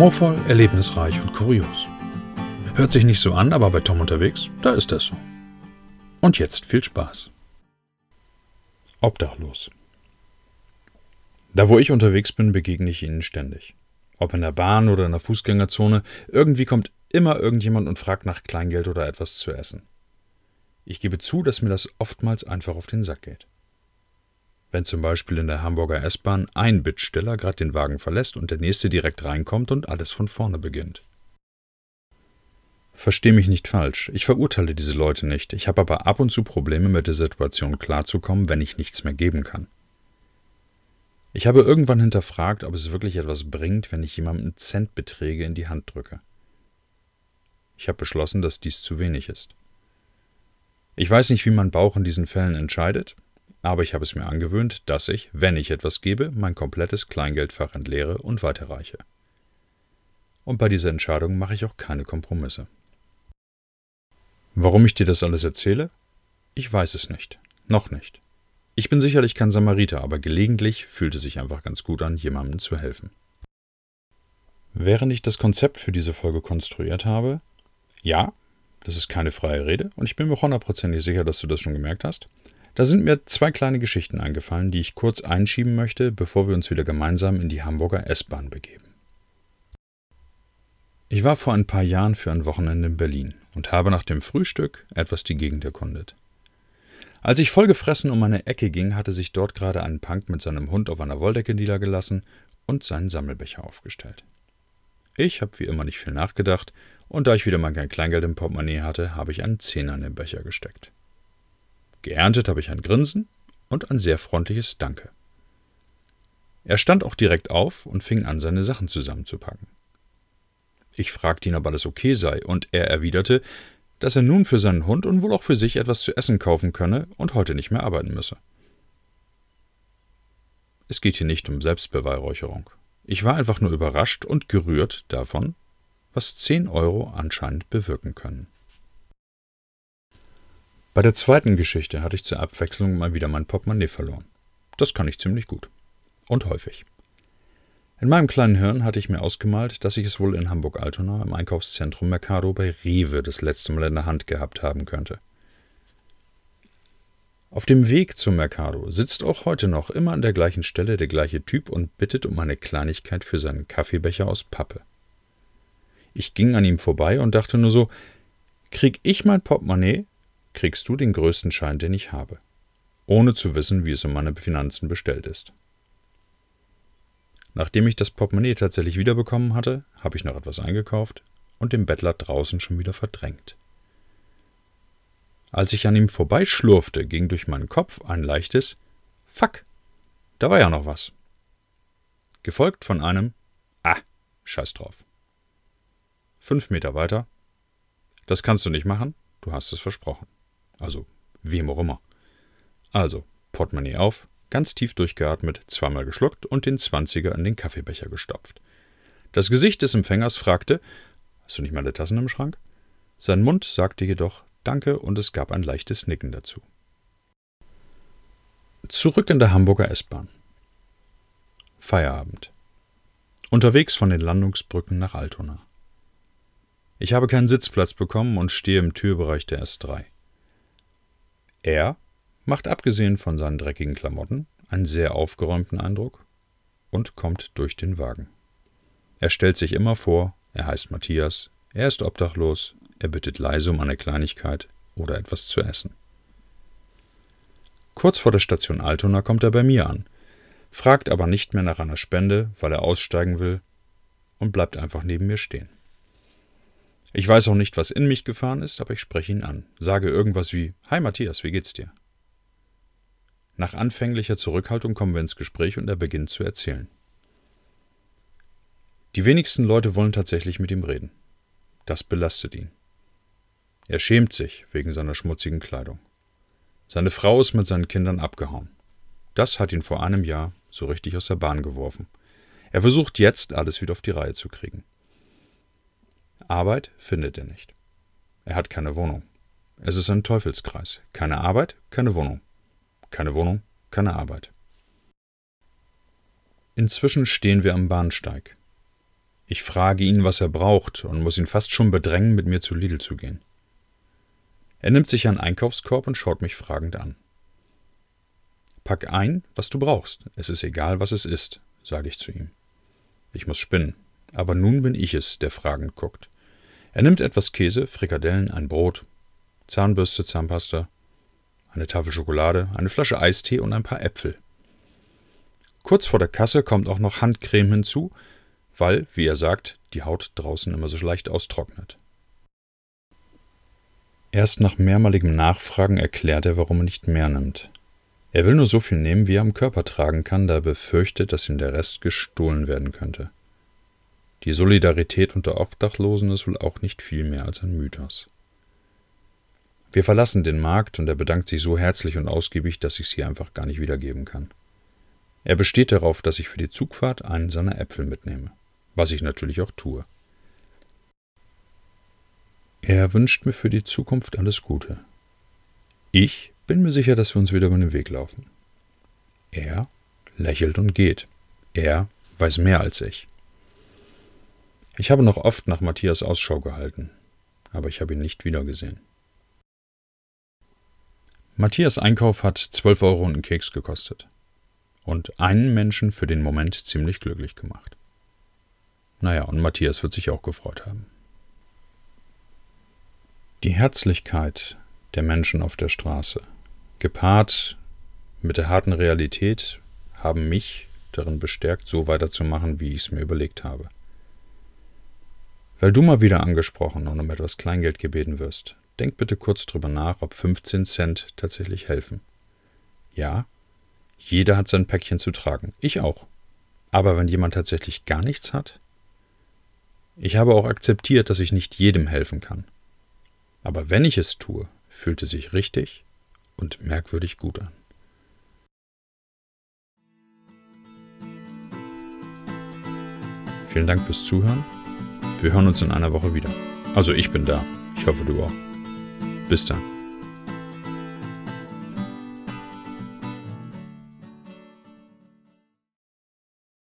Humorvoll, erlebnisreich und kurios. Hört sich nicht so an, aber bei Tom unterwegs, da ist das so. Und jetzt viel Spaß. Obdachlos. Da wo ich unterwegs bin, begegne ich ihnen ständig. Ob in der Bahn oder in der Fußgängerzone, irgendwie kommt immer irgendjemand und fragt nach Kleingeld oder etwas zu essen. Ich gebe zu, dass mir das oftmals einfach auf den Sack geht. Wenn zum Beispiel in der Hamburger S-Bahn ein Bittsteller gerade den Wagen verlässt und der nächste direkt reinkommt und alles von vorne beginnt. Versteh mich nicht falsch, ich verurteile diese Leute nicht, ich habe aber ab und zu Probleme mit der Situation klarzukommen, wenn ich nichts mehr geben kann. Ich habe irgendwann hinterfragt, ob es wirklich etwas bringt, wenn ich jemandem Centbeträge in die Hand drücke. Ich habe beschlossen, dass dies zu wenig ist. Ich weiß nicht, wie mein Bauch in diesen Fällen entscheidet, aber ich habe es mir angewöhnt, dass ich, wenn ich etwas gebe, mein komplettes Kleingeldfach entleere und weiterreiche. Und bei dieser Entscheidung mache ich auch keine Kompromisse. Warum ich dir das alles erzähle? Ich weiß es nicht. Noch nicht. Ich bin sicherlich kein Samariter, aber gelegentlich fühlt es sich einfach ganz gut an, jemandem zu helfen. Während ich das Konzept für diese Folge konstruiert habe, ja, das ist keine freie Rede und ich bin mir hundertprozentig sicher, dass du das schon gemerkt hast, da sind mir zwei kleine Geschichten eingefallen, die ich kurz einschieben möchte, bevor wir uns wieder gemeinsam in die Hamburger S-Bahn begeben. Ich war vor ein paar Jahren für ein Wochenende in Berlin und habe nach dem Frühstück etwas die Gegend erkundet. Als ich vollgefressen um eine Ecke ging, hatte sich dort gerade ein Punk mit seinem Hund auf einer Wolldecke niedergelassen und seinen Sammelbecher aufgestellt. Ich habe wie immer nicht viel nachgedacht, und da ich wieder mal kein Kleingeld im Portemonnaie hatte, habe ich einen Zehner in den Becher gesteckt. Geerntet habe ich ein Grinsen und ein sehr freundliches Danke. Er stand auch direkt auf und fing an, seine Sachen zusammenzupacken. Ich fragte ihn, ob alles okay sei, und er erwiderte, dass er nun für seinen Hund und wohl auch für sich etwas zu essen kaufen könne und heute nicht mehr arbeiten müsse. Es geht hier nicht um Selbstbeweihräucherung. Ich war einfach nur überrascht und gerührt davon, was 10 Euro anscheinend bewirken können. Bei der zweiten Geschichte hatte ich zur Abwechslung mal wieder mein Portemonnaie verloren. Das kann ich ziemlich gut. Und häufig. In meinem kleinen Hirn hatte ich mir ausgemalt, dass ich es wohl in Hamburg-Altona im Einkaufszentrum Mercado bei Rewe das letzte Mal in der Hand gehabt haben könnte. Auf dem Weg zum Mercado sitzt auch heute noch immer an der gleichen Stelle der gleiche Typ und bittet um eine Kleinigkeit für seinen Kaffeebecher aus Pappe. Ich ging an ihm vorbei und dachte nur so, krieg ich mein Portemonnaie, kriegst du den größten Schein, den ich habe, ohne zu wissen, wie es um meine Finanzen bestellt ist. Nachdem ich das Portemonnaie tatsächlich wiederbekommen hatte, habe ich noch etwas eingekauft und den Bettler draußen schon wieder verdrängt. Als ich an ihm vorbeischlurfte, ging durch meinen Kopf ein leichtes Fuck, da war ja noch was. Gefolgt von einem Ah, scheiß drauf. Fünf Meter weiter. Das kannst du nicht machen, du hast es versprochen. Also, wem auch immer. Also, Portemonnaie auf, ganz tief durchgeatmet, zweimal geschluckt und den Zwanziger in den Kaffeebecher gestopft. Das Gesicht des Empfängers fragte: Hast du nicht meine Tassen im Schrank? Sein Mund sagte jedoch Danke und es gab ein leichtes Nicken dazu. Zurück in der Hamburger S-Bahn. Feierabend. Unterwegs von den Landungsbrücken nach Altona. Ich habe keinen Sitzplatz bekommen und stehe im Türbereich der S3. Er macht abgesehen von seinen dreckigen Klamotten einen sehr aufgeräumten Eindruck und kommt durch den Wagen. Er stellt sich immer vor, er heißt Matthias, er ist obdachlos, er bittet leise um eine Kleinigkeit oder etwas zu essen. Kurz vor der Station Altona kommt er bei mir an, fragt aber nicht mehr nach einer Spende, weil er aussteigen will, und bleibt einfach neben mir stehen. Ich weiß auch nicht, was in mich gefahren ist, aber ich spreche ihn an, sage irgendwas wie Hi Matthias, wie geht's dir? Nach anfänglicher Zurückhaltung kommen wir ins Gespräch und er beginnt zu erzählen. Die wenigsten Leute wollen tatsächlich mit ihm reden. Das belastet ihn. Er schämt sich wegen seiner schmutzigen Kleidung. Seine Frau ist mit seinen Kindern abgehauen. Das hat ihn vor einem Jahr so richtig aus der Bahn geworfen. Er versucht jetzt, alles wieder auf die Reihe zu kriegen. Arbeit findet er nicht. Er hat keine Wohnung. Es ist ein Teufelskreis. Keine Arbeit, keine Wohnung. Keine Wohnung, keine Arbeit. Inzwischen stehen wir am Bahnsteig. Ich frage ihn, was er braucht und muss ihn fast schon bedrängen, mit mir zu Lidl zu gehen. Er nimmt sich einen Einkaufskorb und schaut mich fragend an. Pack ein, was du brauchst. Es ist egal, was es ist, sage ich zu ihm. Ich muss spinnen. Aber nun bin ich es, der fragend guckt. Er nimmt etwas Käse, Frikadellen, ein Brot, Zahnbürste, Zahnpasta, eine Tafel Schokolade, eine Flasche Eistee und ein paar Äpfel. Kurz vor der Kasse kommt auch noch Handcreme hinzu, weil, wie er sagt, die Haut draußen immer so leicht austrocknet. Erst nach mehrmaligem Nachfragen erklärt er, warum er nicht mehr nimmt. Er will nur so viel nehmen, wie er am Körper tragen kann, da er befürchtet, dass ihm der Rest gestohlen werden könnte. Die Solidarität unter Obdachlosen ist wohl auch nicht viel mehr als ein Mythos. Wir verlassen den Markt und er bedankt sich so herzlich und ausgiebig, dass ich sie einfach gar nicht wiedergeben kann. Er besteht darauf, dass ich für die Zugfahrt einen seiner Äpfel mitnehme, was ich natürlich auch tue. Er wünscht mir für die Zukunft alles Gute. Ich bin mir sicher, dass wir uns wieder über den Weg laufen. Er lächelt und geht. Er weiß mehr als ich. Ich habe noch oft nach Matthias Ausschau gehalten, aber ich habe ihn nicht wiedergesehen. Matthias Einkauf hat 12 Euro und einen Keks gekostet. Und einen Menschen für den Moment ziemlich glücklich gemacht. Naja, und Matthias wird sich auch gefreut haben. Die Herzlichkeit der Menschen auf der Straße, gepaart mit der harten Realität, haben mich darin bestärkt, so weiterzumachen, wie ich es mir überlegt habe. Weil du mal wieder angesprochen und um etwas Kleingeld gebeten wirst, denk bitte kurz drüber nach, ob 15 Cent tatsächlich helfen. Ja, jeder hat sein Päckchen zu tragen, ich auch. Aber wenn jemand tatsächlich gar nichts hat? Ich habe auch akzeptiert, dass ich nicht jedem helfen kann. Aber wenn ich es tue, fühlt es sich richtig und merkwürdig gut an. Vielen Dank fürs Zuhören. Wir hören uns in einer Woche wieder. Also ich bin da. Ich hoffe du auch. Bis dann.